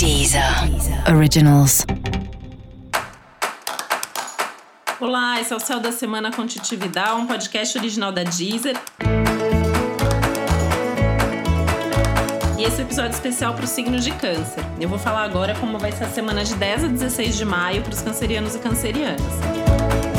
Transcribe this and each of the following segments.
Deezer Originals. Olá, esse é o Céu da Semana com Titi Vidal, um podcast original da Deezer. E esse é episódio especial para o signo de Câncer. Eu vou falar agora como vai ser a semana de 10 a 16 de maio para os cancerianos e cancerianas.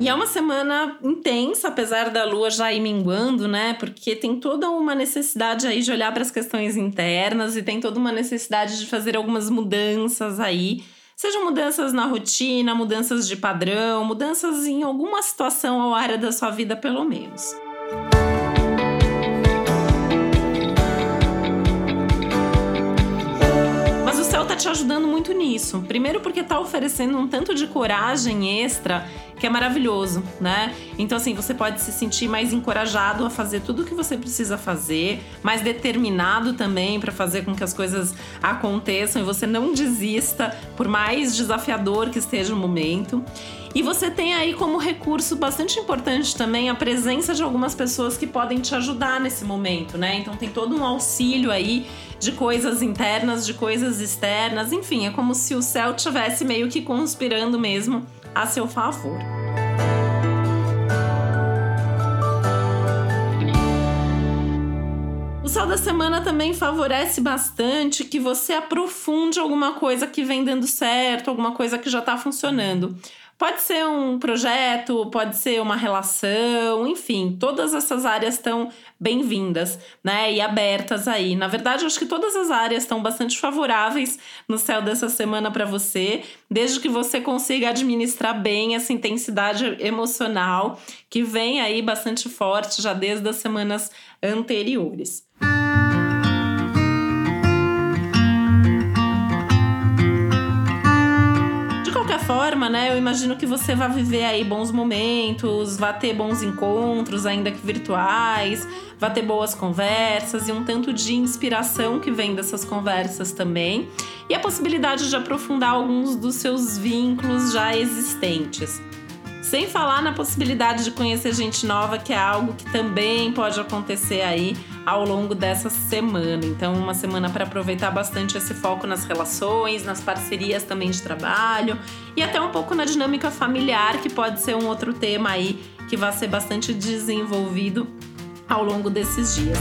E é uma semana intensa, apesar da lua já ir minguando, né? Porque tem toda uma necessidade aí de olhar para as questões internas e tem toda uma necessidade de fazer algumas mudanças aí. Sejam mudanças na rotina, mudanças de padrão, mudanças em alguma situação ou área da sua vida, pelo menos. Mas o céu tá te ajudando muito nisso. Primeiro porque tá oferecendo um tanto de coragem extra que é maravilhoso, né? Então, assim, você pode se sentir mais encorajado a fazer tudo o que você precisa fazer, mais determinado também para fazer com que as coisas aconteçam e você não desista, por mais desafiador que esteja o momento. E você tem aí como recurso bastante importante também a presença de algumas pessoas que podem te ajudar nesse momento, né? Então tem todo um auxílio aí de coisas internas, de coisas externas, enfim, é como se o céu tivesse meio que conspirando mesmo a seu favor. O céu da semana também favorece bastante que você aprofunde alguma coisa que vem dando certo, alguma coisa que já está funcionando. Pode ser um projeto, pode ser uma relação, enfim, todas essas áreas estão bem-vindas, né? E abertas aí. Na verdade, acho que todas as áreas estão bastante favoráveis no céu dessa semana para você, desde que você consiga administrar bem essa intensidade emocional que vem aí bastante forte já desde as semanas anteriores. Né, eu imagino que você vai viver aí bons momentos, vai ter bons encontros, ainda que virtuais, vai ter boas conversas e um tanto de inspiração que vem dessas conversas também, e a possibilidade de aprofundar alguns dos seus vínculos já existentes. Sem falar na possibilidade de conhecer gente nova, que é algo que também pode acontecer aí ao longo dessa semana. Então, uma semana para aproveitar bastante esse foco nas relações, nas parcerias também de trabalho e até um pouco na dinâmica familiar, que pode ser um outro tema aí que vai ser bastante desenvolvido ao longo desses dias.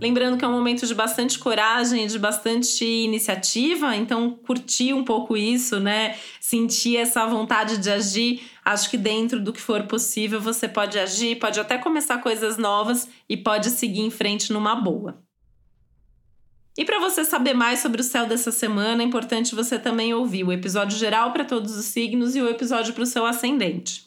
Lembrando que é um momento de bastante coragem, de bastante iniciativa, então curtir um pouco isso, né? Sentir essa vontade de agir. Acho que dentro do que for possível você pode agir, pode até começar coisas novas e pode seguir em frente numa boa. E para você saber mais sobre o céu dessa semana, é importante você também ouvir o episódio geral para todos os signos e o episódio para o seu ascendente.